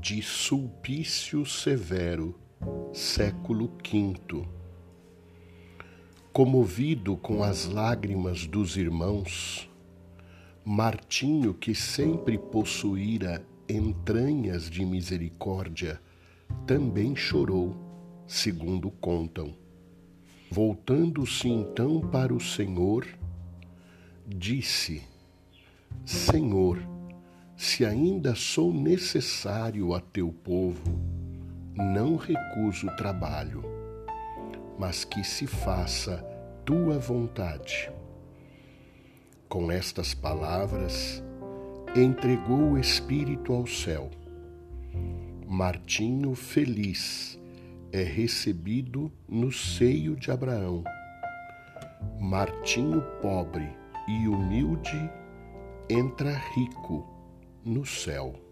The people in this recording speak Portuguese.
de Sulpício Severo, século V. Comovido com as lágrimas dos irmãos, Martinho, que sempre possuíra entranhas de misericórdia, também chorou, segundo contam. Voltando-se então para o Senhor, disse: Senhor, se ainda sou necessário a teu povo, não recuso o trabalho, mas que se faça tua vontade. Com estas palavras, entregou o Espírito ao céu. Martinho, feliz, é recebido no seio de Abraão. Martinho, pobre e humilde, entra rico no céu.